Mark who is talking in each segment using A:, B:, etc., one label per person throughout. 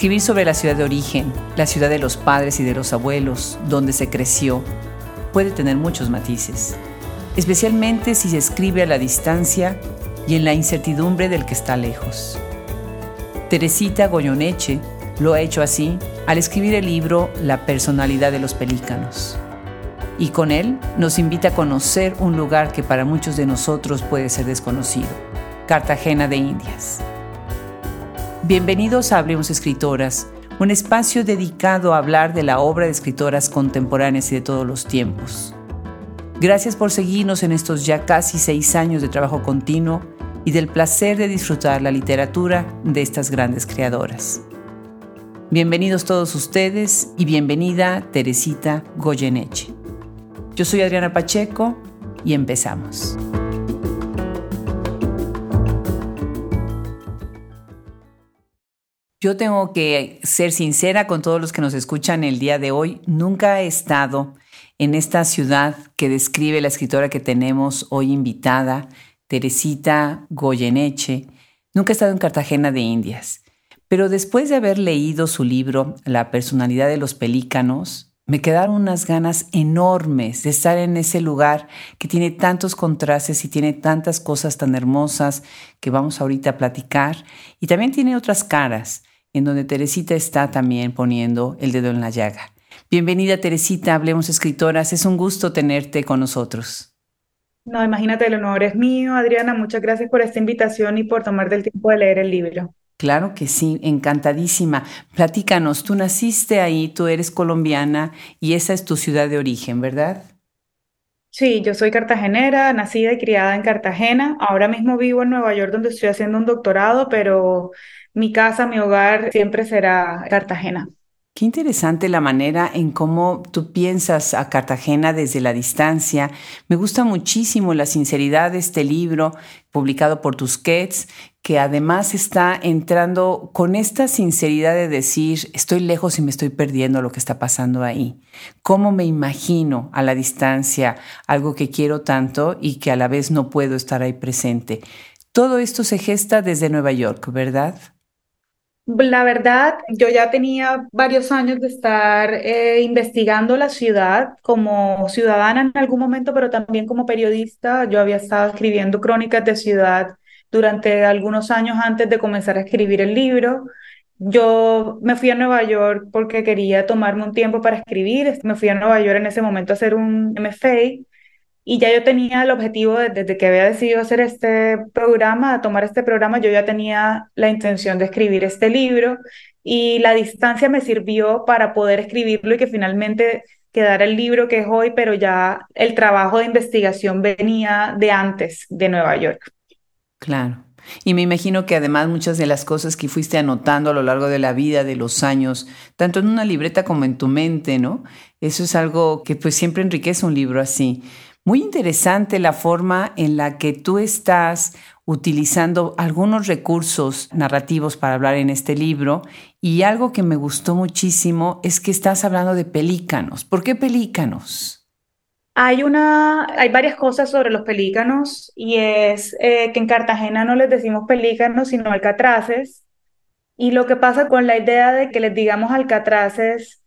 A: Escribir sobre la ciudad de origen, la ciudad de los padres y de los abuelos, donde se creció, puede tener muchos matices, especialmente si se escribe a la distancia y en la incertidumbre del que está lejos. Teresita Goyoneche lo ha hecho así al escribir el libro La personalidad de los pelícanos. Y con él nos invita a conocer un lugar que para muchos de nosotros puede ser desconocido, Cartagena de Indias. Bienvenidos a Hablemos Escritoras, un espacio dedicado a hablar de la obra de escritoras contemporáneas y de todos los tiempos. Gracias por seguirnos en estos ya casi seis años de trabajo continuo y del placer de disfrutar la literatura de estas grandes creadoras. Bienvenidos todos ustedes y bienvenida Teresita Goyeneche. Yo soy Adriana Pacheco y empezamos. Yo tengo que ser sincera con todos los que nos escuchan el día de hoy. Nunca he estado en esta ciudad que describe la escritora que tenemos hoy invitada, Teresita Goyeneche. Nunca he estado en Cartagena de Indias. Pero después de haber leído su libro La personalidad de los pelícanos, me quedaron unas ganas enormes de estar en ese lugar que tiene tantos contrastes y tiene tantas cosas tan hermosas que vamos ahorita a platicar. Y también tiene otras caras en donde Teresita está también poniendo el dedo en la llaga. Bienvenida Teresita, hablemos escritoras, es un gusto tenerte con nosotros.
B: No, imagínate, el honor es mío, Adriana, muchas gracias por esta invitación y por tomarte el tiempo de leer el libro.
A: Claro que sí, encantadísima. Platícanos, tú naciste ahí, tú eres colombiana y esa es tu ciudad de origen, ¿verdad?
B: Sí, yo soy cartagenera, nacida y criada en Cartagena. Ahora mismo vivo en Nueva York donde estoy haciendo un doctorado, pero mi casa, mi hogar siempre será Cartagena.
A: Qué interesante la manera en cómo tú piensas a Cartagena desde la distancia. Me gusta muchísimo la sinceridad de este libro publicado por Tusquets, que además está entrando con esta sinceridad de decir, estoy lejos y me estoy perdiendo lo que está pasando ahí. ¿Cómo me imagino a la distancia algo que quiero tanto y que a la vez no puedo estar ahí presente? Todo esto se gesta desde Nueva York, ¿verdad?
B: La verdad, yo ya tenía varios años de estar eh, investigando la ciudad como ciudadana en algún momento, pero también como periodista. Yo había estado escribiendo crónicas de ciudad durante algunos años antes de comenzar a escribir el libro. Yo me fui a Nueva York porque quería tomarme un tiempo para escribir. Me fui a Nueva York en ese momento a hacer un MFA y ya yo tenía el objetivo, desde que había decidido hacer este programa, tomar este programa, yo ya tenía la intención de escribir este libro y la distancia me sirvió para poder escribirlo y que finalmente quedara el libro que es hoy, pero ya el trabajo de investigación venía de antes de Nueva York.
A: Claro. Y me imagino que además muchas de las cosas que fuiste anotando a lo largo de la vida, de los años, tanto en una libreta como en tu mente, ¿no? Eso es algo que pues siempre enriquece un libro así. Muy interesante la forma en la que tú estás utilizando algunos recursos narrativos para hablar en este libro y algo que me gustó muchísimo es que estás hablando de pelícanos. ¿Por qué pelícanos?
B: Hay, una, hay varias cosas sobre los pelícanos y es eh, que en Cartagena no les decimos pelícanos sino alcatraces y lo que pasa con la idea de que les digamos alcatraces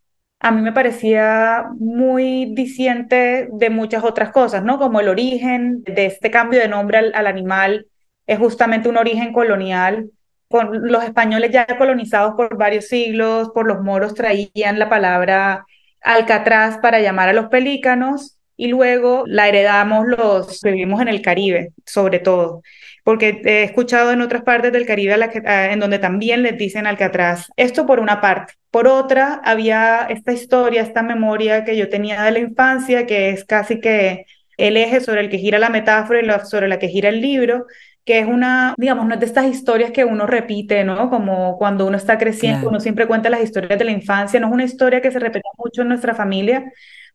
B: a mí me parecía muy diciente de muchas otras cosas, ¿no? Como el origen de este cambio de nombre al, animal es justamente un origen colonial. Con los españoles ya colonizados por varios siglos, por los moros traían la palabra alcatraz para llamar a los pelícanos y luego la heredamos los vivimos en el Caribe, sobre todo porque he escuchado en otras partes del Caribe en donde también les dicen Alcatraz. Esto por una parte. Por otra, había esta historia, esta memoria que yo tenía de la infancia, que es casi que el eje sobre el que gira la metáfora y sobre la que gira el libro, que es una, digamos, no es de estas historias que uno repite, ¿no? Como cuando uno está creciendo, uno siempre cuenta las historias de la infancia, no es una historia que se repite mucho en nuestra familia,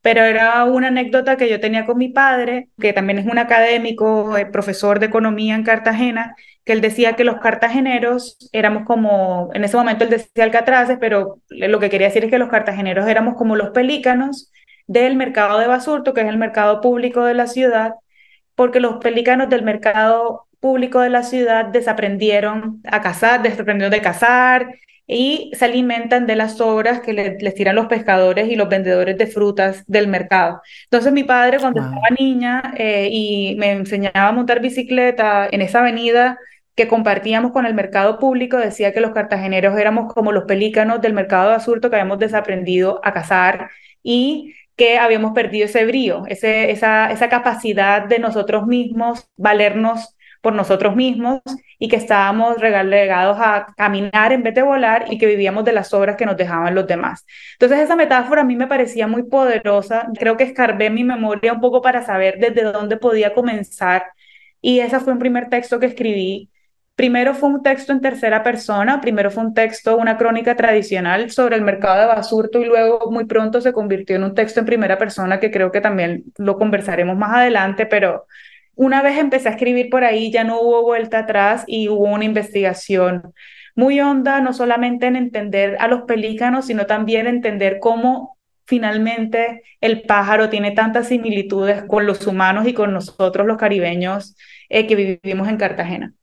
B: pero era una anécdota que yo tenía con mi padre, que también es un académico, eh, profesor de economía en Cartagena, que él decía que los cartageneros éramos como, en ese momento él decía alcatraces, pero lo que quería decir es que los cartageneros éramos como los pelícanos del mercado de Basurto, que es el mercado público de la ciudad, porque los pelícanos del mercado público de la ciudad desaprendieron a cazar, desaprendieron de cazar, y se alimentan de las sobras que les tiran los pescadores y los vendedores de frutas del mercado. Entonces mi padre cuando estaba niña eh, y me enseñaba a montar bicicleta en esa avenida que compartíamos con el mercado público, decía que los cartageneros éramos como los pelícanos del mercado de asurto que habíamos desaprendido a cazar y que habíamos perdido ese brío, ese, esa, esa capacidad de nosotros mismos valernos por nosotros mismos y que estábamos relegados a caminar en vez de volar y que vivíamos de las obras que nos dejaban los demás. Entonces esa metáfora a mí me parecía muy poderosa, creo que escarbé mi memoria un poco para saber desde dónde podía comenzar y ese fue un primer texto que escribí. Primero fue un texto en tercera persona, primero fue un texto, una crónica tradicional sobre el mercado de Basurto y luego muy pronto se convirtió en un texto en primera persona que creo que también lo conversaremos más adelante, pero una vez empecé a escribir por ahí, ya no hubo vuelta atrás y hubo una investigación muy honda, no solamente en entender a los pelícanos, sino también entender cómo finalmente el pájaro tiene tantas similitudes con los humanos y con nosotros los caribeños eh, que vivimos en Cartagena.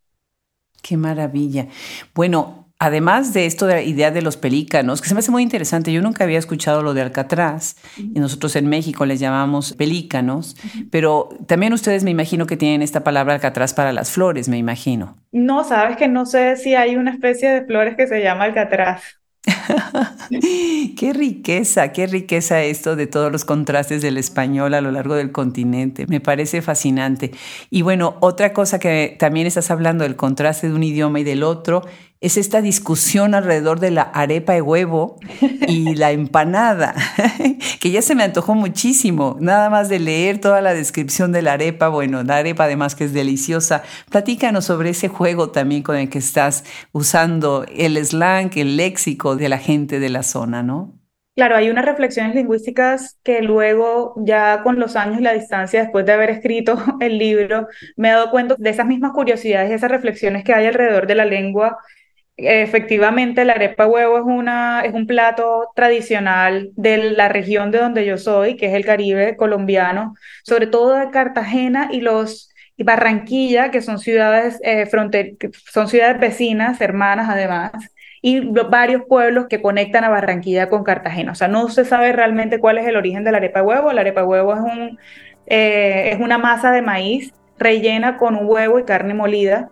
A: Qué maravilla. Bueno, además de esto de la idea de los pelícanos, que se me hace muy interesante, yo nunca había escuchado lo de Alcatraz, y nosotros en México les llamamos pelícanos, pero también ustedes me imagino que tienen esta palabra Alcatraz para las flores, me imagino.
B: No, sabes que no sé si hay una especie de flores que se llama Alcatraz.
A: qué riqueza, qué riqueza esto de todos los contrastes del español a lo largo del continente. Me parece fascinante. Y bueno, otra cosa que también estás hablando del contraste de un idioma y del otro es esta discusión alrededor de la arepa de huevo y la empanada, que ya se me antojó muchísimo, nada más de leer toda la descripción de la arepa, bueno, la arepa además que es deliciosa. Platícanos sobre ese juego también con el que estás usando el slang, el léxico de la gente de la zona, ¿no?
B: Claro, hay unas reflexiones lingüísticas que luego, ya con los años y la distancia, después de haber escrito el libro, me he dado cuenta de esas mismas curiosidades y esas reflexiones que hay alrededor de la lengua Efectivamente, la arepa huevo es, una, es un plato tradicional de la región de donde yo soy, que es el Caribe colombiano, sobre todo de Cartagena y los y Barranquilla, que son ciudades eh, son ciudades vecinas, hermanas además, y varios pueblos que conectan a Barranquilla con Cartagena. O sea, no se sabe realmente cuál es el origen de la arepa huevo. La arepa huevo es, un, eh, es una masa de maíz rellena con un huevo y carne molida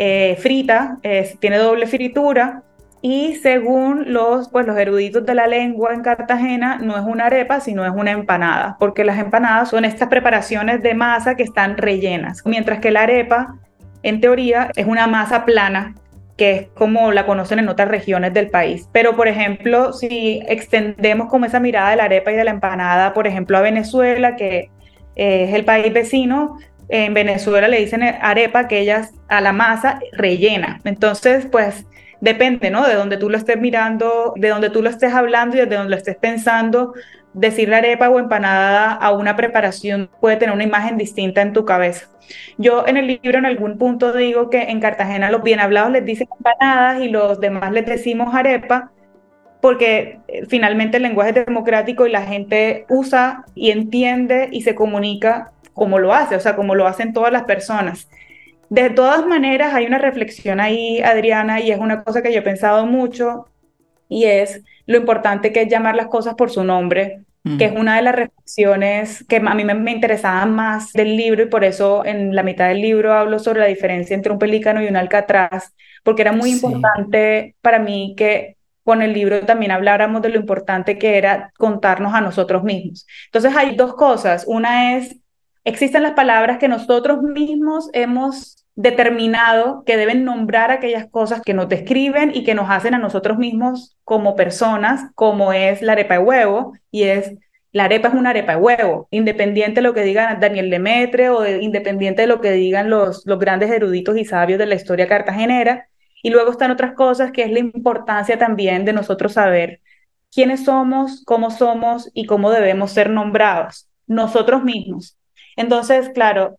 B: eh, frita, tiene doble fritura y según los, pues, los eruditos de la lengua en Cartagena, no es una arepa, sino es una empanada, porque las empanadas son estas preparaciones de masa que están rellenas, mientras que la arepa, en teoría, es una masa plana que es como la conocen en otras regiones del país. Pero, por ejemplo, si extendemos como esa mirada de la arepa y de la empanada, por ejemplo, a Venezuela, que eh, es el país vecino, en Venezuela le dicen arepa, que ellas a la masa rellena. Entonces, pues depende, ¿no? De donde tú lo estés mirando, de donde tú lo estés hablando y de donde lo estés pensando, decirle arepa o empanada a una preparación puede tener una imagen distinta en tu cabeza. Yo en el libro en algún punto digo que en Cartagena los bien hablados les dicen empanadas y los demás les decimos arepa, porque eh, finalmente el lenguaje es democrático y la gente usa y entiende y se comunica como lo hace, o sea, como lo hacen todas las personas. De todas maneras, hay una reflexión ahí, Adriana, y es una cosa que yo he pensado mucho, y es lo importante que es llamar las cosas por su nombre, que es una de las reflexiones que a mí me, me interesaban más del libro, y por eso en la mitad del libro hablo sobre la diferencia entre un pelícano y un alcatraz, porque era muy importante para mí que con el libro también habláramos de lo importante que era contarnos a nosotros mismos. Entonces hay dos cosas. Una es Existen las palabras que nosotros mismos hemos determinado que deben nombrar aquellas cosas que nos describen y que nos hacen a nosotros mismos como personas, como es la arepa de huevo, y es la arepa es una arepa de huevo, independiente de lo que diga Daniel Demetre o independiente de lo que digan los, los grandes eruditos y sabios de la historia cartagenera. Y luego están otras cosas que es la importancia también de nosotros saber quiénes somos, cómo somos y cómo debemos ser nombrados nosotros mismos. Entonces, claro,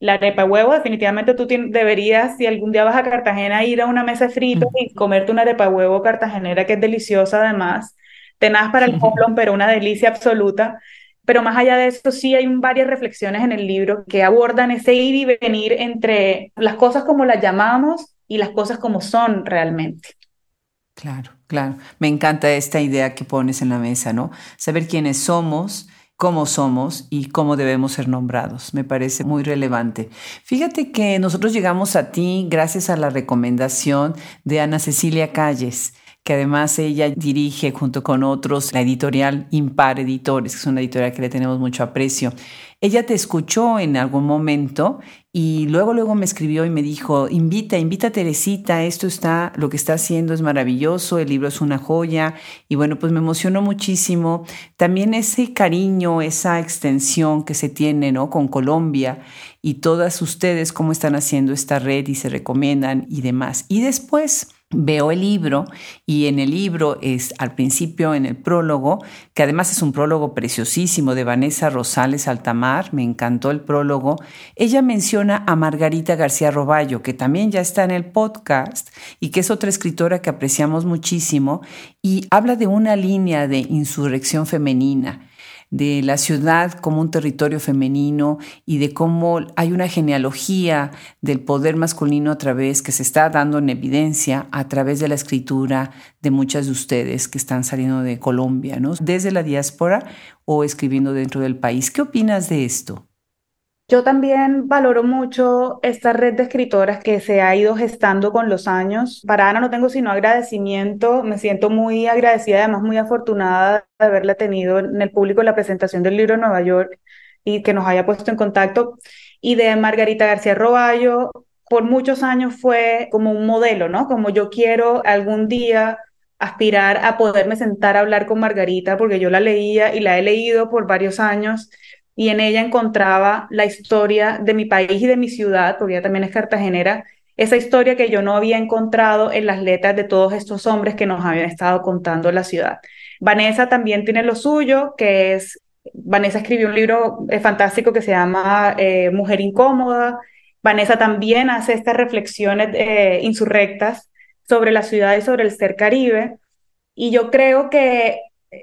B: la arepa huevo, definitivamente tú deberías, si algún día vas a Cartagena, ir a una mesa de fritos y comerte una arepa huevo cartagenera, que es deliciosa además. Tenaz para el poblón, pero una delicia absoluta. Pero más allá de eso, sí hay varias reflexiones en el libro que abordan ese ir y venir entre las cosas como las llamamos y las cosas como son realmente.
A: Claro, claro. Me encanta esta idea que pones en la mesa, ¿no? Saber quiénes somos, cómo somos y cómo debemos ser nombrados. Me parece muy relevante. Fíjate que nosotros llegamos a ti gracias a la recomendación de Ana Cecilia Calles que además ella dirige junto con otros la editorial Impar Editores, que es una editorial que le tenemos mucho aprecio. Ella te escuchó en algún momento y luego luego me escribió y me dijo, invita, invita a Teresita, esto está, lo que está haciendo es maravilloso, el libro es una joya y bueno, pues me emocionó muchísimo. También ese cariño, esa extensión que se tiene, ¿no? Con Colombia y todas ustedes cómo están haciendo esta red y se recomiendan y demás. Y después veo el libro y en el libro es al principio en el prólogo, que además es un prólogo preciosísimo de Vanessa Rosales Altamar, me encantó el prólogo, ella menciona a Margarita García Roballo, que también ya está en el podcast y que es otra escritora que apreciamos muchísimo y habla de una línea de insurrección femenina de la ciudad como un territorio femenino y de cómo hay una genealogía del poder masculino a través que se está dando en evidencia a través de la escritura de muchas de ustedes que están saliendo de Colombia, ¿no? Desde la diáspora o escribiendo dentro del país. ¿Qué opinas de esto?
B: Yo también valoro mucho esta red de escritoras que se ha ido gestando con los años. Para Ana no tengo sino agradecimiento. Me siento muy agradecida, además muy afortunada de haberla tenido en el público en la presentación del libro en Nueva York y que nos haya puesto en contacto. Y de Margarita García Roballo, por muchos años fue como un modelo, ¿no? Como yo quiero algún día aspirar a poderme sentar a hablar con Margarita, porque yo la leía y la he leído por varios años y en ella encontraba la historia de mi país y de mi ciudad, porque ella también es cartagenera, esa historia que yo no había encontrado en las letras de todos estos hombres que nos habían estado contando la ciudad. Vanessa también tiene lo suyo, que es, Vanessa escribió un libro eh, fantástico que se llama eh, Mujer Incómoda. Vanessa también hace estas reflexiones eh, insurrectas sobre la ciudad y sobre el ser caribe. Y yo creo que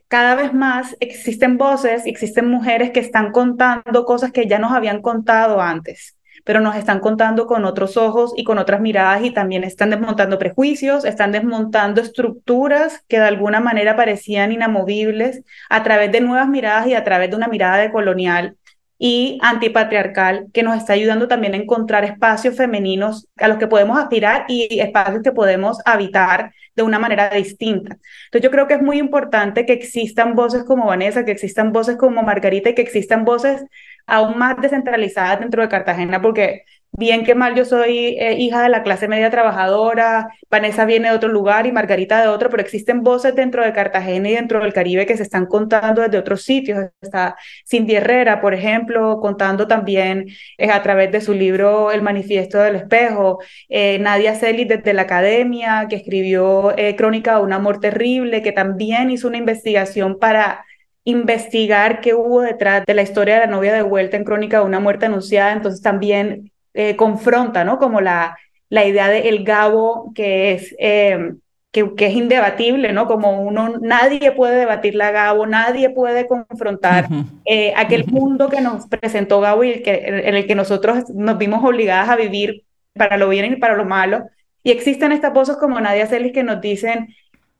B: cada vez más existen voces existen mujeres que están contando cosas que ya nos habían contado antes, pero nos están contando con otros ojos y con otras miradas y también están desmontando prejuicios, están desmontando estructuras que de alguna manera parecían inamovibles a través de nuevas miradas y a través de una mirada de colonial y antipatriarcal que nos está ayudando también a encontrar espacios femeninos a los que podemos aspirar y espacios que podemos habitar de una manera distinta. Entonces yo creo que es muy importante que existan voces como Vanessa, que existan voces como Margarita y que existan voces aún más descentralizadas dentro de Cartagena, porque bien que mal yo soy eh, hija de la clase media trabajadora, Vanessa viene de otro lugar y Margarita de otro, pero existen voces dentro de Cartagena y dentro del Caribe que se están contando desde otros sitios. Está Cindy Herrera, por ejemplo, contando también eh, a través de su libro El Manifiesto del Espejo, eh, Nadia Celis desde la academia, que escribió Crónica de un amor terrible, que también hizo una investigación para investigar qué hubo detrás de la historia de la novia de vuelta en Crónica de una muerte anunciada, entonces también eh, confronta, ¿no? Como la, la idea de el Gabo que es, em, que, que, es indebatible, ¿no? Como uno, nadie puede debatir la Gabo, nadie puede confrontar eh, aquel mundo que nos presentó Gabo y el que, en el que nosotros nos vimos obligadas a vivir para lo bien y para lo malo. Y existen estas voces como Nadia Celis que nos dicen,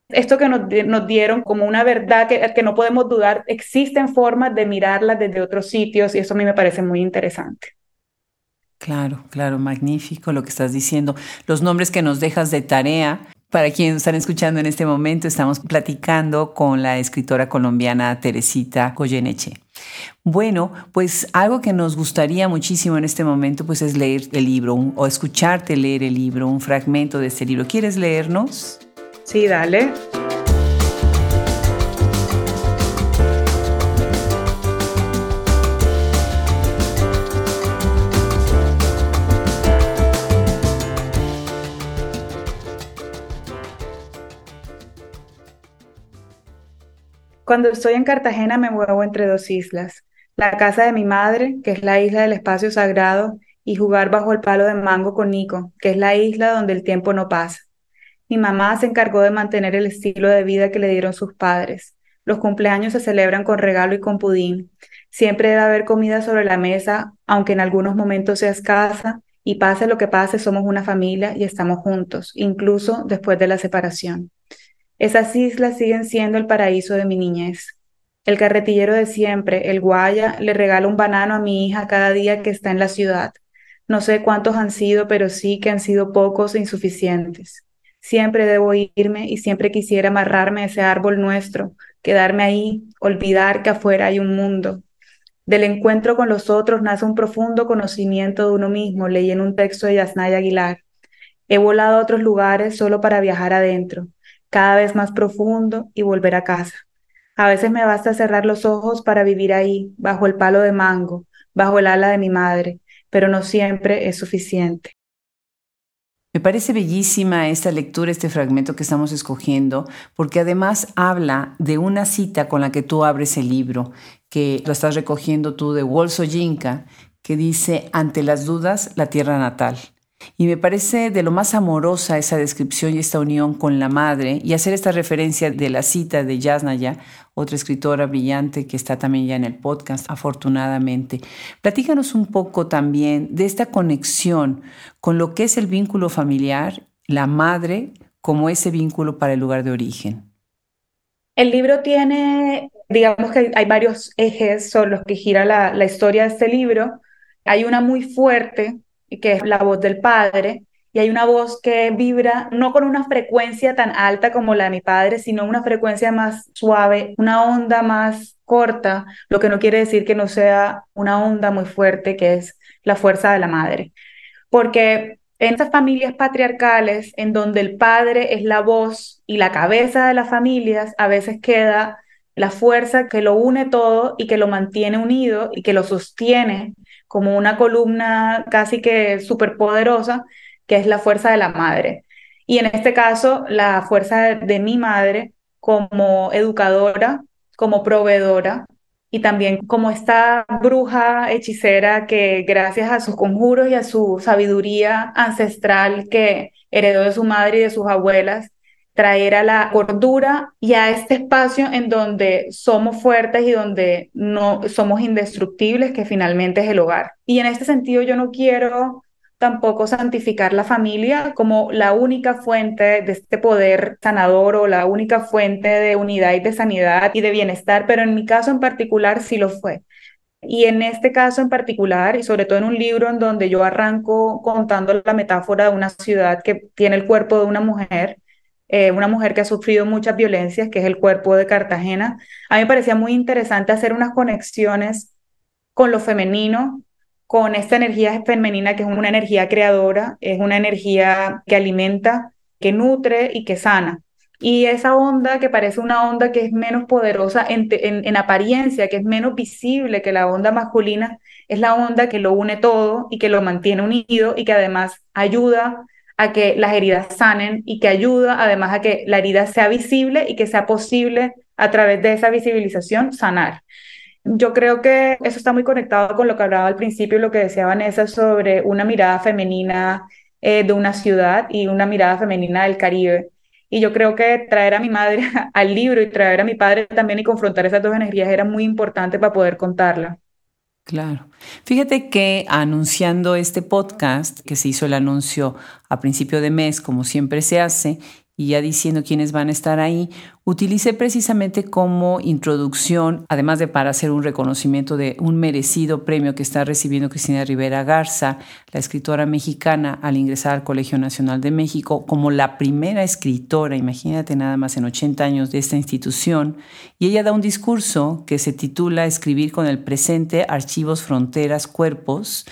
B: esto que nos, nos, dieron como una verdad que, que, no podemos dudar, existen formas de mirarlas desde otros sitios y eso a mí me parece muy interesante.
A: Claro, claro, magnífico lo que estás diciendo. Los nombres que nos dejas de tarea, para quienes están escuchando en este momento, estamos platicando con la escritora colombiana Teresita Goyeneche. Bueno, pues algo que nos gustaría muchísimo en este momento pues es leer el libro o escucharte leer el libro, un fragmento de este libro. ¿Quieres leernos?
B: Sí, dale. Cuando estoy en Cartagena me muevo entre dos islas, la casa de mi madre, que es la isla del espacio sagrado, y jugar bajo el palo de mango con Nico, que es la isla donde el tiempo no pasa. Mi mamá se encargó de mantener el estilo de vida que le dieron sus padres. Los cumpleaños se celebran con regalo y con pudín. Siempre debe haber comida sobre la mesa, aunque en algunos momentos sea escasa, y pase lo que pase, somos una familia y estamos juntos, incluso después de la separación. Esas islas siguen siendo el paraíso de mi niñez. El carretillero de siempre, el guaya, le regala un banano a mi hija cada día que está en la ciudad. No sé cuántos han sido, pero sí que han sido pocos e insuficientes. Siempre debo irme y siempre quisiera amarrarme a ese árbol nuestro, quedarme ahí, olvidar que afuera hay un mundo. Del encuentro con los otros nace un profundo conocimiento de uno mismo, leí en un texto de Yasnaya Aguilar. He volado a otros lugares solo para viajar adentro, cada vez más profundo y volver a casa. A veces me basta cerrar los ojos para vivir ahí, bajo el palo de mango, bajo el ala de mi madre, pero no siempre es suficiente.
A: Me parece bellísima esta lectura, este fragmento que estamos escogiendo, porque además habla de una cita con la que tú abres el libro, que lo estás recogiendo tú de Wolsoyinka, que dice, ante las dudas, la tierra natal. Y me parece de lo más amorosa esa descripción y esta unión con la madre y hacer esta referencia de la cita de Yasnaya, otra escritora brillante que está también ya en el podcast, afortunadamente. Platícanos un poco también de esta conexión con lo que es el vínculo familiar, la madre como ese vínculo para el lugar de origen.
B: El libro tiene, digamos que hay varios ejes sobre los que gira la, la historia de este libro. Hay una muy fuerte que es la voz del padre, y hay una voz que vibra no con una frecuencia tan alta como la de mi padre, sino una frecuencia más suave, una onda más corta, lo que no quiere decir que no sea una onda muy fuerte, que es la fuerza de la madre. Porque en estas familias patriarcales, en donde el padre es la voz y la cabeza de las familias, a veces queda la fuerza que lo une todo y que lo mantiene unido y que lo sostiene como una columna casi que superpoderosa, que es la fuerza de la madre. Y en este caso, la fuerza de, mi madre como educadora, como proveedora y también como esta bruja hechicera que gracias a sus conjuros y a su sabiduría ancestral que heredó de su madre y de sus abuelas, traer a la cordura y a este espacio en donde somos fuertes y donde no somos indestructibles, que finalmente es el hogar. Y en este sentido yo no quiero tampoco santificar la familia como la única fuente de este poder sanador o la única fuente de unidad y de sanidad y de bienestar, pero en mi caso en particular sí lo fue. Y en este caso en particular, y sobre todo en un libro en donde yo arranco contando la metáfora de una ciudad que tiene el cuerpo de una mujer, eh, una mujer que ha sufrido muchas violencias, que es el cuerpo de Cartagena. A mí me parecía muy interesante hacer unas conexiones con lo femenino, con esta energía femenina que es una energía creadora, es una energía que alimenta, que nutre y que sana. Y esa onda que parece una onda que es menos poderosa en, en, apariencia, que es menos visible que la onda masculina, es la onda que lo une todo y que lo mantiene unido y que además ayuda a que las heridas sanen y que ayuda además a que la herida sea visible y que sea posible a través de esa visibilización sanar. Yo creo que eso está muy conectado con lo que hablaba al principio y lo que decía Vanessa sobre una mirada femenina eh, de una ciudad y una mirada femenina del Caribe. Y yo creo que traer a mi madre al libro y traer a mi padre también y confrontar esas dos energías era muy importante para poder contarla.
A: Claro. Fíjate que anunciando este podcast, que se hizo el anuncio a principio de mes, como siempre se hace, y ya diciendo quiénes van a estar ahí, utilicé precisamente como introducción, además de para hacer un reconocimiento de un merecido premio que está recibiendo Cristina Rivera Garza, la escritora mexicana, al ingresar al Colegio Nacional de México, como la primera escritora, imagínate nada más en 80 años de esta institución, y ella da un discurso que se titula Escribir con el presente, archivos, fronteras, cuerpos,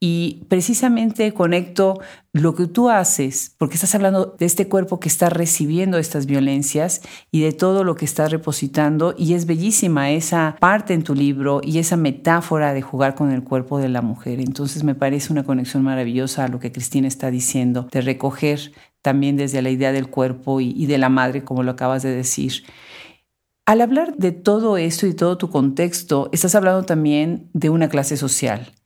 A: y precisamente conecto lo que tú haces, porque estás hablando de este cuerpo que está recibiendo estas violencias y de todo lo que estás repositando. Y es bellísima esa parte en tu libro y esa metáfora de jugar con el cuerpo de la mujer. Entonces me parece una conexión maravillosa a lo que Cristina está diciendo, de recoger también desde la idea del cuerpo y, y de la madre, como lo acabas de decir. Al hablar de todo esto y todo tu contexto, estás hablando también de una clase social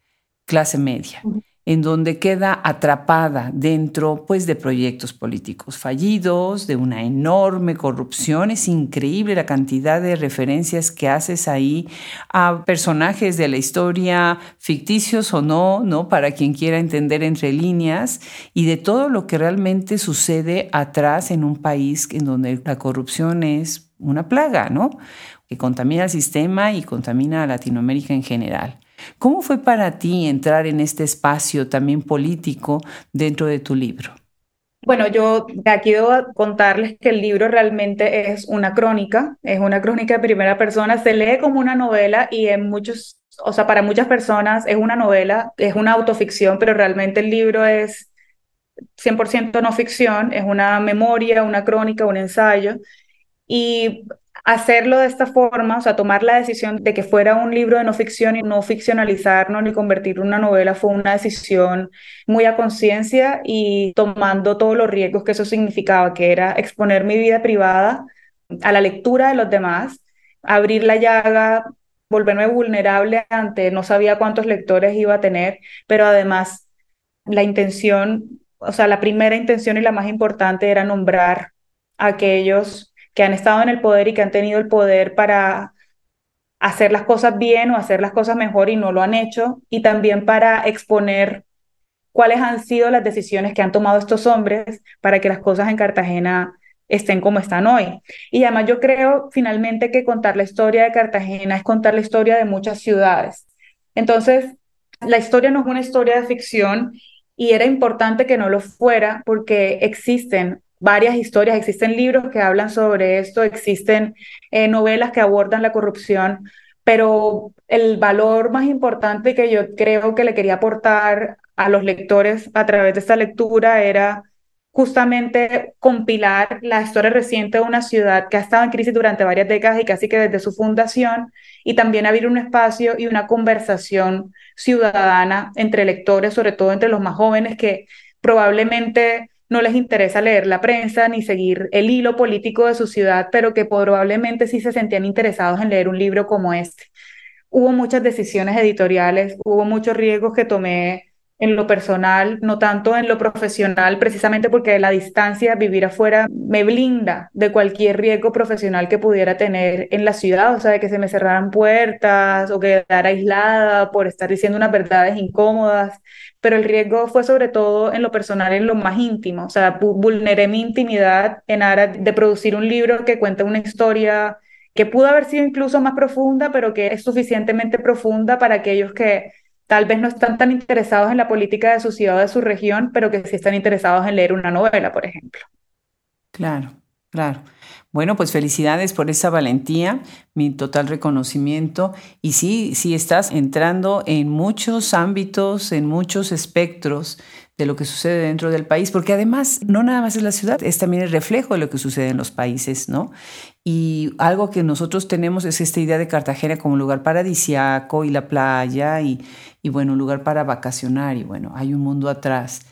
A: clase media. en donde queda atrapada dentro pues de proyectos políticos fallidos, de una enorme corrupción. Es increíble la cantidad de referencias que haces ahí a personajes de la historia ficticios o no, ¿no? Para quien quiera entender entre líneas y de todo lo que realmente sucede atrás en un país en donde la corrupción es una plaga, ¿no? Que contamina el sistema y contamina a Latinoamérica en general. ¿Cómo fue para ti entrar en este espacio también político dentro de tu libro?
B: Bueno, yo aquí debo contarles que el libro realmente es una crónica, es una crónica de primera persona, se lee como una novela y en muchos, o sea, para muchas personas es una novela, es una autoficción, pero realmente el libro es 100% no ficción, es una memoria, una crónica, un ensayo. Y hacerlo de esta forma, o sea, tomar la decisión de que fuera un libro de no ficción y no ficcionalizarlo ni convertirlo en una novela fue una decisión muy a conciencia y tomando todos los riesgos que eso significaba, que era exponer mi vida privada a la lectura de los demás, abrir la llaga, volverme vulnerable ante no sabía cuántos lectores iba a tener, pero además la intención, o sea, la primera intención y la más importante era nombrar a aquellos que han estado en el poder y que han tenido el poder para hacer las cosas bien o hacer las cosas mejor y no lo han hecho, y también para exponer cuáles han sido las decisiones que han tomado estos hombres para que las cosas en Cartagena estén como están hoy. Y además yo creo finalmente que contar la historia de Cartagena es contar la historia de muchas ciudades. Entonces, la historia no es una historia de ficción y era importante que no lo fuera porque existen varias historias, existen libros que hablan sobre esto, existen eh, novelas que abordan la corrupción, pero el valor más importante que yo creo que le quería aportar a los lectores a través de esta lectura era justamente compilar la historia reciente de una ciudad que ha estado en crisis durante varias décadas y casi que desde su fundación, y también abrir un espacio y una conversación ciudadana entre lectores, sobre todo entre los más jóvenes que probablemente no les interesa leer la prensa ni seguir el hilo político de su ciudad, pero que probablemente sí se sentían interesados en leer un libro como este. Hubo muchas decisiones editoriales, hubo muchos riesgos que tomé en lo personal, no tanto en lo profesional, precisamente porque la distancia, vivir afuera, me blinda de cualquier riesgo profesional que pudiera tener en la ciudad, o sea, de que se me cerraran puertas o quedar aislada por estar diciendo unas verdades incómodas, pero el riesgo fue sobre todo en lo personal, en lo más íntimo, o sea, vulneré mi intimidad en aras de producir un libro que cuenta una historia que pudo haber sido incluso más profunda, pero que es suficientemente profunda para aquellos que tal vez no están tan interesados en la política de su ciudad o de su región, pero que sí están interesados en leer una novela, por ejemplo.
A: Claro, claro. Bueno, pues felicidades por esa valentía, mi total reconocimiento. Y sí, sí estás entrando en muchos ámbitos, en muchos espectros de lo que sucede dentro del país, porque además no nada más es la ciudad, es también el reflejo de lo que sucede en los países, ¿no? Y algo que nosotros tenemos es esta idea de Cartagena como lugar paradisiaco y la playa y, y bueno, lugar para vacacionar y bueno, hay un mundo atrás.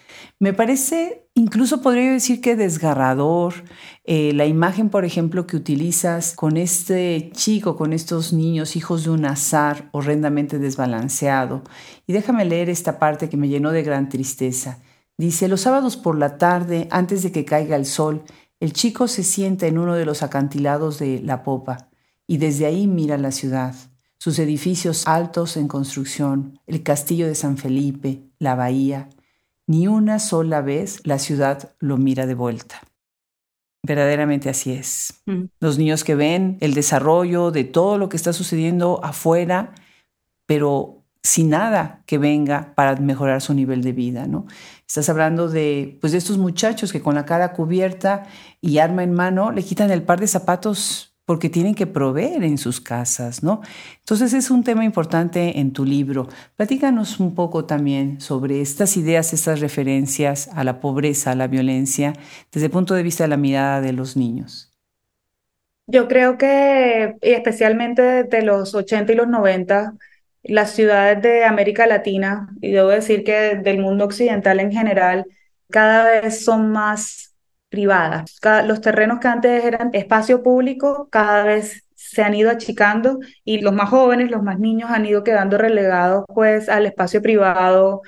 A: Me parece, incluso podría decir que desgarrador, eh, la imagen, por ejemplo, que utilizas con este chico, con estos niños, hijos de un azar horrendamente desbalanceado. Y déjame leer esta parte que me llenó de gran tristeza. Dice, los sábados por la tarde, antes de que caiga el sol, el chico se sienta en uno de los acantilados de la popa y desde ahí mira la ciudad sus edificios altos en construcción, el castillo de San Felipe, la bahía, ni una sola vez la ciudad lo mira de vuelta. Verdaderamente así es. Mm. Los niños que ven el desarrollo de todo lo que está sucediendo afuera, pero sin nada que venga para mejorar su nivel de vida, ¿no? Estás hablando de, pues, de estos muchachos que con la cara cubierta y arma en mano le quitan el par de zapatos porque tienen que proveer en sus casas, ¿no? Entonces es un tema importante en tu libro. Platícanos un poco también sobre estas ideas, estas referencias a la pobreza, a la violencia, desde el punto de vista de la mirada de los niños.
B: Yo creo que, especialmente desde los 80 y los 90, las ciudades de América Latina, y debo decir que del mundo occidental en general, cada vez son más privadas. los terrenos que antes eran espacio público cada vez se han ido achicando y los más jóvenes, los más niños han ido quedando relegados pues al espacio privado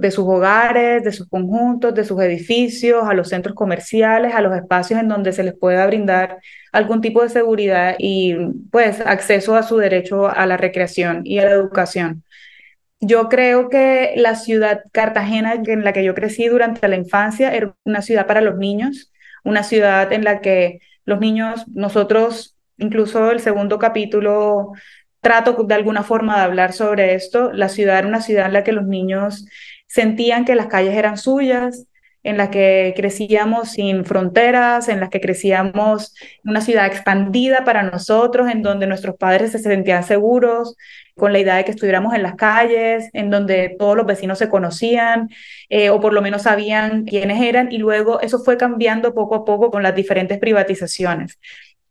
B: de sus hogares, de sus conjuntos, de sus edificios, a los centros comerciales, a los espacios en donde se les pueda brindar algún tipo de seguridad y pues acceso a su derecho a la recreación y a la educación. Yo creo que la ciudad Cartagena en la que yo crecí durante la infancia era una ciudad para los niños, una ciudad en la que los niños, nosotros, incluso el segundo capítulo, trato de alguna forma de hablar sobre esto. La ciudad era una ciudad en la que los niños sentían que las calles eran suyas, en la que crecíamos sin fronteras, en las que crecíamos una ciudad expandida para nosotros, en donde nuestros padres se sentían seguros, con la idea de que estuviéramos en las calles, en donde todos los vecinos se conocían eh, o por lo menos sabían quiénes eran, y luego eso fue cambiando poco a poco con las diferentes privatizaciones.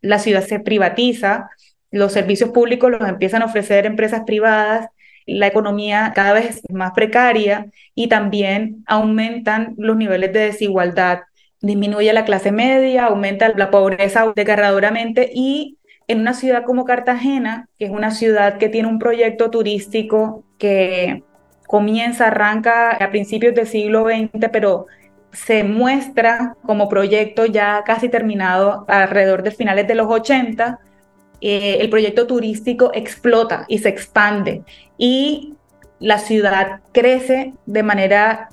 B: La ciudad se privatiza, los servicios públicos los empiezan a ofrecer empresas privadas la economía cada vez es más precaria y también aumentan los niveles de desigualdad. Disminuye la clase media, aumenta la pobreza desgarradoramente y en una ciudad como Cartagena, que es una ciudad que tiene un proyecto turístico que comienza, arranca a principios del siglo XX, pero se muestra como proyecto ya casi terminado alrededor de finales de los 80, eh, el proyecto turístico explota y se expande y la ciudad crece de manera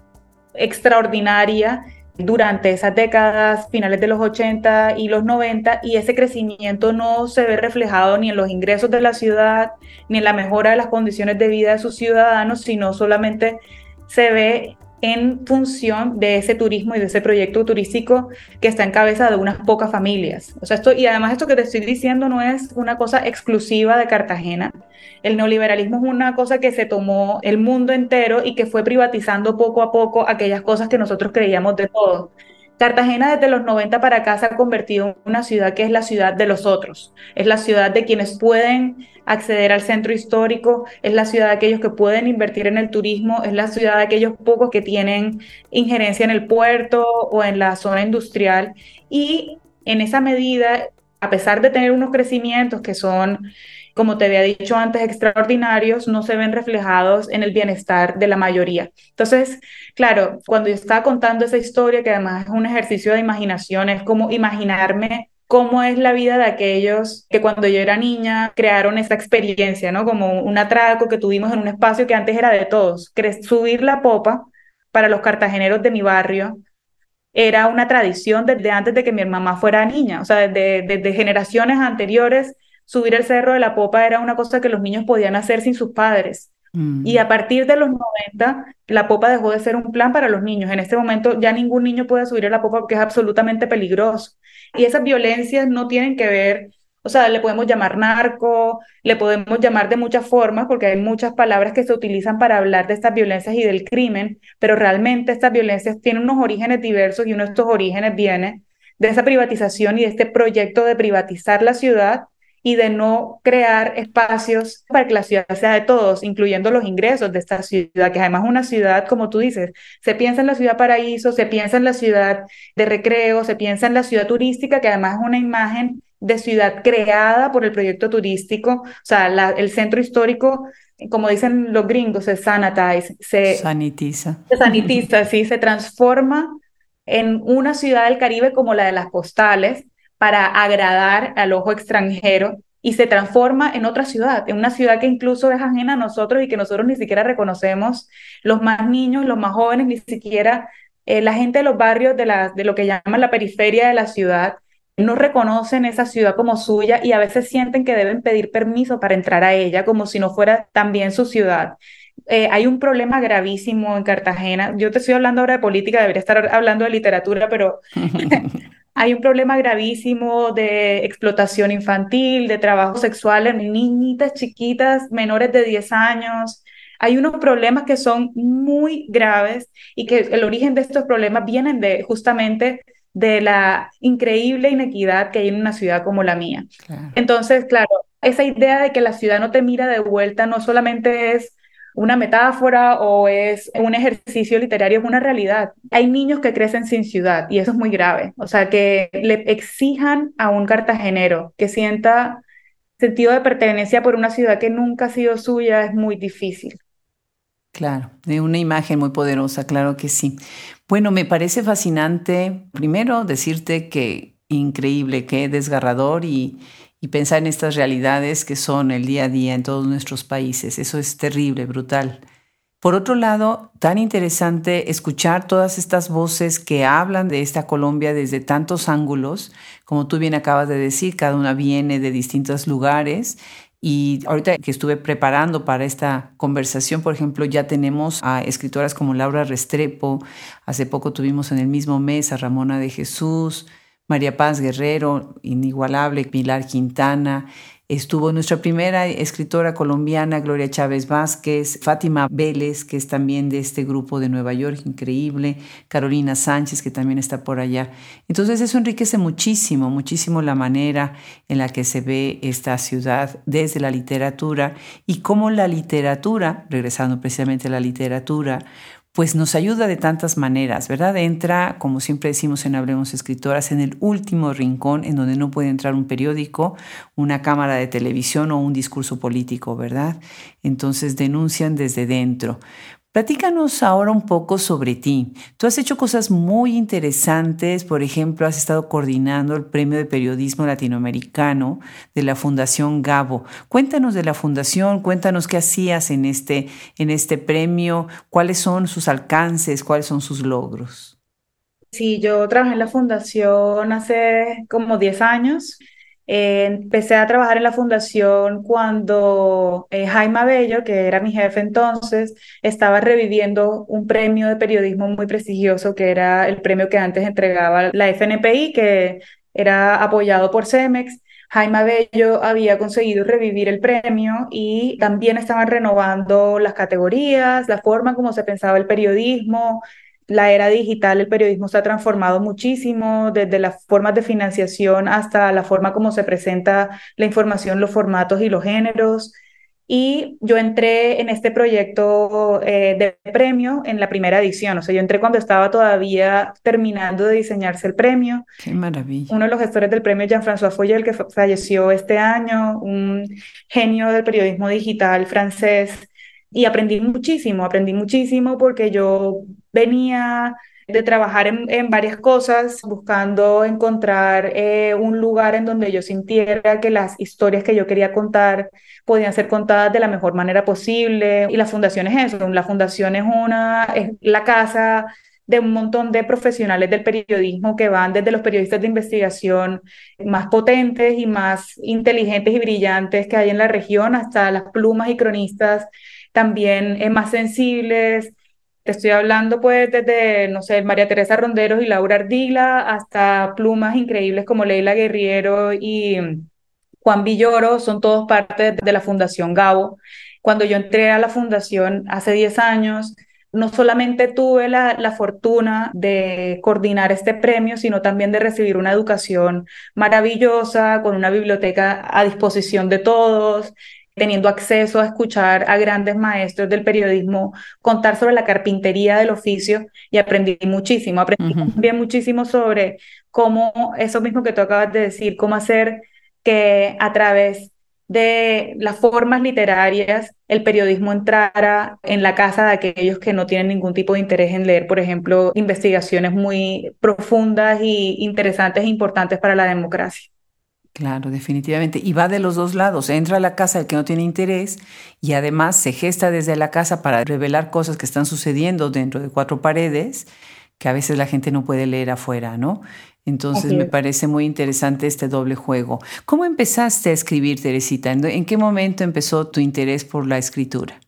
B: extraordinaria durante esas décadas, finales de los 80 y los 90, y ese crecimiento no se ve reflejado ni en los ingresos de la ciudad, ni en la mejora de las condiciones de vida de sus ciudadanos, sino solamente se ve en función de ese turismo y de ese proyecto turístico que está en cabeza de unas pocas familias. O sea, esto, y además esto que te estoy diciendo no es una cosa exclusiva de Cartagena. El neoliberalismo es una cosa que se tomó el mundo entero y que fue privatizando poco a poco aquellas cosas que nosotros creíamos de todo. Cartagena desde los 90 para acá se ha convertido en una ciudad que es la ciudad de los otros, es la ciudad de quienes pueden acceder al centro histórico, es la ciudad de aquellos que pueden invertir en el turismo, es la ciudad de aquellos pocos que tienen injerencia en el puerto o en la zona industrial. Y en esa medida, a pesar de tener unos crecimientos que son como te había dicho antes, extraordinarios, no se ven reflejados en el bienestar de la mayoría. Entonces, claro, cuando yo estaba contando esa historia, que además es un ejercicio de imaginación, es como imaginarme cómo es la vida de aquellos que cuando yo era niña crearon esa experiencia, ¿no? Como un atraco que tuvimos en un espacio que antes era de todos. Subir la popa para los cartageneros de mi barrio era una tradición desde antes de que mi mamá fuera niña, o sea, desde, desde generaciones anteriores, subir el cerro de la popa era una cosa que los niños podían hacer sin sus padres. Mm. Y a partir de los 90, la popa dejó de ser un plan para los niños. En este momento ya ningún niño puede subir a la popa porque es absolutamente peligroso. Y esas violencias no tienen que ver, o sea, le podemos llamar narco, le podemos llamar de muchas formas porque hay muchas palabras que se utilizan para hablar de estas violencias y del crimen, pero realmente estas violencias tienen unos orígenes diversos y uno de estos orígenes viene de esa privatización y de este proyecto de privatizar la ciudad y de no crear espacios para que la ciudad sea de todos, incluyendo los ingresos de esta ciudad, que además es una ciudad, como tú dices, se piensa en la ciudad paraíso, se piensa en la ciudad de recreo, se piensa en la ciudad turística, que además es una imagen de ciudad creada por el proyecto turístico, o sea, el centro histórico, como dicen los gringos, se sanitiza, se
A: sanitiza,
B: se sanitiza, sí, se transforma en una ciudad del Caribe como la de las postales, para agradar al ojo extranjero y se transforma en otra ciudad, en una ciudad que incluso es ajena a nosotros y que nosotros ni siquiera reconocemos, los más niños, los más jóvenes, ni siquiera eh, la gente de los barrios de, la, de lo que llaman la periferia de la ciudad, no reconocen esa ciudad como suya y a veces sienten que deben pedir permiso para entrar a ella como si no fuera también su ciudad. Eh, hay un problema gravísimo en Cartagena. Yo te estoy hablando ahora de política, debería estar hablando de literatura, pero Hay un problema gravísimo de explotación infantil, de trabajo sexual en niñitas chiquitas menores de 10 años. Hay unos problemas que son muy graves y que el origen de estos problemas vienen de justamente de la increíble inequidad que hay en una ciudad como la mía. Entonces, claro, esa idea de que la ciudad no te mira de vuelta no solamente es una metáfora o es un ejercicio literario, es una realidad. Hay niños que crecen sin ciudad y eso es muy grave. O sea, que le exijan a un cartagenero que sienta sentido de pertenencia por una ciudad que nunca ha sido suya es muy difícil.
A: Claro, de una imagen muy poderosa, claro que sí. Bueno, me parece fascinante, primero, decirte que increíble, que desgarrador y, y pensar en estas realidades que son el día a día en todos nuestros países. Eso es terrible, brutal. Por otro lado, tan interesante escuchar todas estas voces que hablan de esta Colombia desde tantos ángulos, como tú bien acabas de decir, cada una viene de distintos lugares. Y ahorita que estuve preparando para esta conversación, por ejemplo, ya tenemos a escritoras como Laura Restrepo, hace poco tuvimos en el mismo mes a Ramona de Jesús, María Paz Guerrero, inigualable, Pilar Quintana, Estuvo nuestra primera escritora colombiana, Gloria Chávez Vázquez, Fátima Vélez, que es también de este grupo de Nueva York, increíble, Carolina Sánchez, que también está por allá. Entonces eso enriquece muchísimo, muchísimo la manera en la que se ve esta ciudad desde la literatura y cómo la literatura, regresando precisamente a la literatura, pues nos ayuda de tantas maneras, ¿verdad? Entra, como siempre decimos en Hablemos Escritoras, en el último rincón en donde no puede entrar un periódico, una cámara de televisión o un discurso político, ¿verdad? Entonces denuncian desde dentro. Platícanos ahora un poco sobre ti. Tú has hecho cosas muy interesantes, por ejemplo, has estado coordinando el Premio de Periodismo Latinoamericano de la Fundación Gabo. Cuéntanos de la fundación, cuéntanos qué hacías en este, en este premio, cuáles son sus alcances, cuáles son sus logros.
B: Sí, yo trabajé en la fundación hace como 10 años eh, empecé a trabajar en la fundación cuando eh, Jaime Bello, que era mi jefe entonces, estaba reviviendo un premio de periodismo muy prestigioso, que era el premio que antes entregaba la FNPI, que era apoyado por Cemex. Jaime Bello había conseguido revivir el premio y también estaban renovando las categorías, la forma como se pensaba el periodismo, la era digital, el periodismo se ha transformado muchísimo, desde las formas de financiación hasta la forma como se presenta la información, los formatos y los géneros. Y yo entré en este proyecto eh, de premio en la primera edición, o sea, yo entré cuando estaba todavía terminando de diseñarse el premio.
A: Qué maravilla.
B: Uno de los gestores del premio, Jean-François Foyel, que falleció este año, un genio del periodismo digital francés, y aprendí muchísimo, aprendí muchísimo porque yo venía de trabajar en, varias cosas, buscando encontrar eh, un lugar en donde yo sintiera que las historias que yo quería contar podían ser contadas de la mejor manera posible. Y la fundación es eso, la fundación es una, es la casa de un montón de profesionales del periodismo que van desde los periodistas de investigación más potentes y más inteligentes y brillantes que hay en la región hasta las plumas y cronistas también eh, más sensibles. Te estoy hablando pues desde, no sé, María Teresa Ronderos y Laura Ardila hasta plumas increíbles como Leila Guerriero y mm, Juan Villoro, son todos parte de la Fundación Gabo. Cuando yo entré a la fundación hace 10 años, no solamente tuve la, la, fortuna de coordinar este premio, sino también de recibir una educación maravillosa, con una biblioteca a disposición de todos, teniendo acceso a escuchar a grandes maestros del periodismo contar sobre la carpintería del oficio y aprendí muchísimo, aprendí muchísimo sobre cómo, eso mismo que tú acabas de decir, cómo hacer que a través de las formas literarias el periodismo entrara en la casa de aquellos que no tienen ningún tipo de interés en leer, por ejemplo, investigaciones muy profundas y interesantes e importantes para la democracia.
A: Claro, definitivamente. Y va de los dos lados. Entra a la casa el que no tiene interés y además se gesta desde la casa para revelar cosas que están sucediendo dentro de cuatro paredes que a veces la gente no puede leer afuera, ¿no? Entonces me parece muy interesante este doble juego. ¿Cómo empezaste a escribir, Teresita? ¿En qué momento empezó tu interés por la escritura?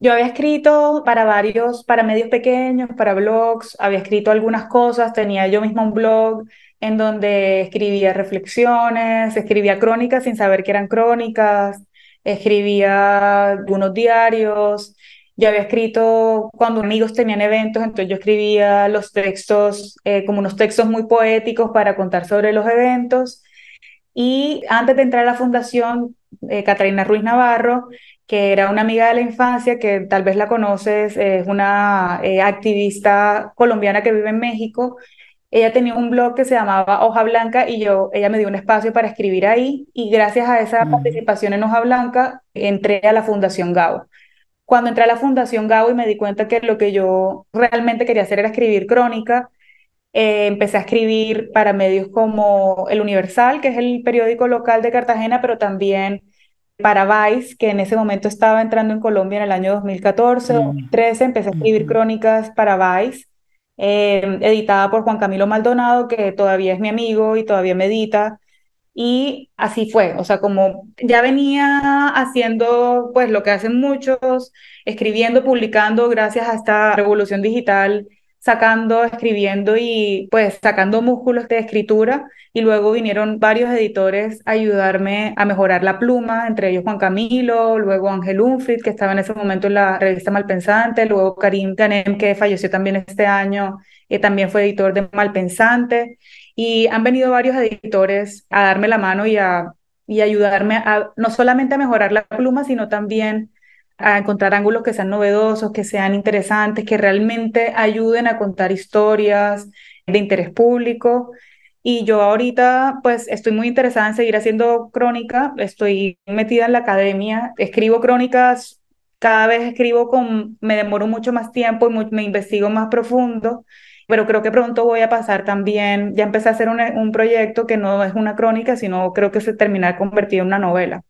B: Yo había escrito para varios, para medios pequeños, para blogs, había escrito algunas cosas, tenía yo misma un blog en donde escribía reflexiones, escribía crónicas sin saber que eran crónicas, escribía algunos diarios. Yo había escrito cuando amigos tenían eventos, entonces yo escribía los textos, eh, como unos textos muy poéticos para contar sobre los eventos. Y antes de entrar a la fundación, eh, Catalina Ruiz Navarro, que era una amiga de la infancia, que tal vez la conoces, es una eh, activista colombiana que vive en México, ella tenía un blog que se llamaba Hoja Blanca y yo, ella me dio un espacio para escribir ahí y gracias a esa participación en Hoja Blanca entré a la Fundación Gabo. Cuando entré a la Fundación Gabo y me di cuenta que lo que yo realmente quería hacer era escribir crónica, eh, empecé a escribir para medios como El Universal, que es el periódico local de Cartagena, pero también para Vice, que en ese momento estaba entrando en Colombia en el año 2014 o 2013. Empecé a escribir crónicas para Vice, eh, editada por Juan Camilo Maldonado, que todavía es mi amigo y todavía me edita. Y así fue, o sea, como ya venía haciendo pues lo que hacen muchos, escribiendo, publicando gracias a esta revolución digital sacando, escribiendo y pues sacando músculos de escritura. Y luego vinieron varios editores a ayudarme a mejorar la pluma, entre ellos Juan Camilo, luego Ángel Unfried, que estaba en ese momento en la revista Malpensante, luego Karim Ganem, que falleció también este año, que también fue editor de Malpensante, y han venido varios editores a darme la mano y a y ayudarme a no solamente a mejorar la pluma, sino también a encontrar ángulos que sean novedosos, que sean interesantes, que realmente ayuden a contar historias de interés público. Y yo ahorita pues estoy muy interesada en seguir haciendo crónica, estoy metida en la academia, escribo crónicas, cada vez escribo con, me demoro mucho más tiempo y me investigo más profundo, pero creo que pronto voy a pasar también, ya empecé a hacer un, un proyecto que no es una crónica, sino creo que se termina de convertir en una novela.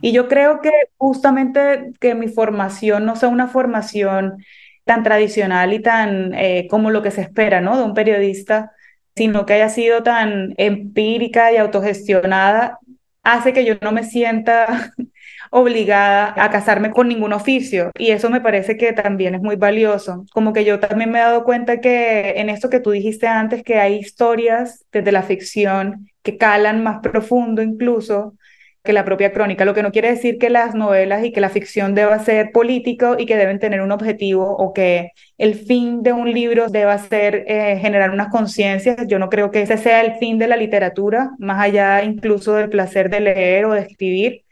B: Y yo creo que justamente que mi formación no sea una formación tan tradicional y tan eh, como lo que se espera, ¿no? De un periodista, sino que haya sido tan empírica y autogestionada, hace que yo no me sienta obligada a casarme con ningún oficio y eso me parece que también es muy valioso. Como que yo también me he dado cuenta que en esto que tú dijiste antes, que hay historias desde la ficción que calan más profundo incluso que la propia crónica, lo que no quiere decir que las novelas y que la ficción deba ser político y que deben tener un objetivo o que el fin de un libro deba ser eh, generar unas conciencias. Yo no creo que ese sea el fin de la literatura, más allá incluso del placer de leer o de escribir,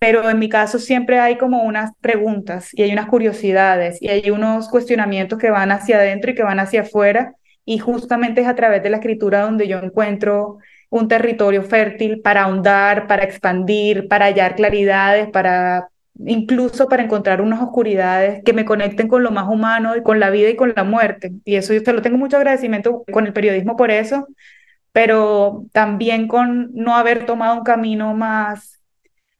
B: pero en mi caso siempre hay como unas preguntas y hay unas curiosidades y hay unos cuestionamientos que van hacia adentro y que van hacia afuera y justamente es a través de la escritura donde yo encuentro un territorio fértil para ahondar, para expandir, para hallar claridades, para incluso para encontrar unas oscuridades que me conecten con lo más humano y con la vida y con la muerte. Y eso yo te lo tengo mucho agradecimiento con el periodismo por eso, pero también con no haber tomado un camino más,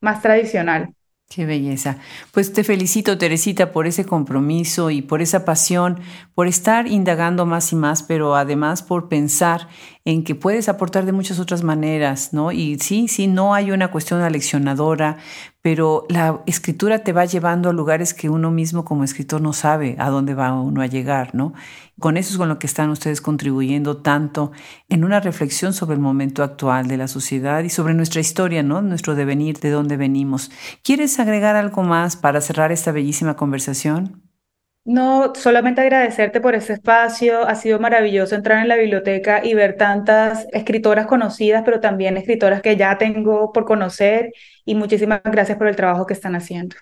B: más tradicional.
A: Qué belleza. Pues te felicito, Teresita, por ese compromiso y por esa pasión, por estar indagando más y más, pero además por pensar en que puedes aportar de muchas otras maneras, ¿no? Y sí, sí, no hay una cuestión aleccionadora, pero la escritura te va llevando a lugares que uno mismo como escritor no sabe a dónde va uno a llegar, ¿no? Con eso es con lo que están ustedes contribuyendo tanto en una reflexión sobre el momento actual de la sociedad y sobre nuestra historia, ¿no? Nuestro devenir, de dónde venimos. ¿Quieres agregar algo más para cerrar esta bellísima conversación?
B: No, solamente agradecerte por ese espacio. Ha sido maravilloso entrar en la biblioteca y ver tantas escritoras conocidas, pero también escritoras que ya tengo por conocer. Y muchísimas gracias por el trabajo que están haciendo.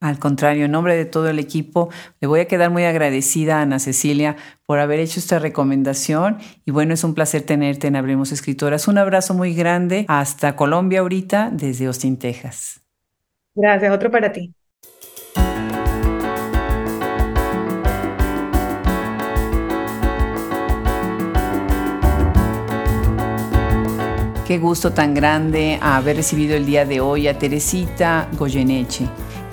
A: Al contrario, en nombre de todo el equipo, le voy a quedar muy agradecida a Ana Cecilia por haber hecho esta recomendación. Y bueno, es un placer tenerte en Abrimos Escritoras. Un abrazo muy grande hasta Colombia ahorita, desde Austin, Texas.
B: Gracias, otro para ti.
A: Qué gusto tan grande haber recibido el día de hoy a Teresita Goyeneche.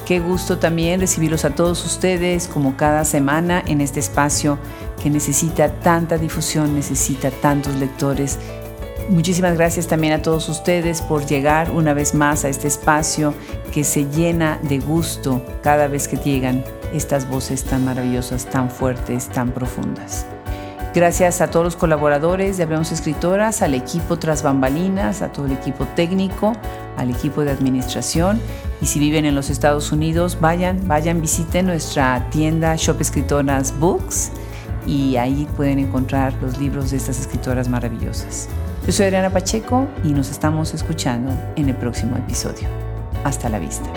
A: Qué gusto también recibirlos a todos ustedes como cada semana en este espacio que necesita tanta difusión, necesita tantos lectores. Muchísimas gracias también a todos ustedes por llegar una vez más a este espacio que se llena de gusto cada vez que llegan estas voces tan maravillosas, tan fuertes, tan profundas. Gracias a todos los colaboradores de Hablemos Escritoras, al equipo tras bambalinas, a todo el equipo técnico, al equipo de administración. Y si viven en los Estados Unidos, vayan, vayan, visiten nuestra tienda Shop Escritoras Books y ahí pueden encontrar los libros de estas escritoras maravillosas. Yo soy Adriana Pacheco y nos estamos escuchando en el próximo episodio. Hasta la vista.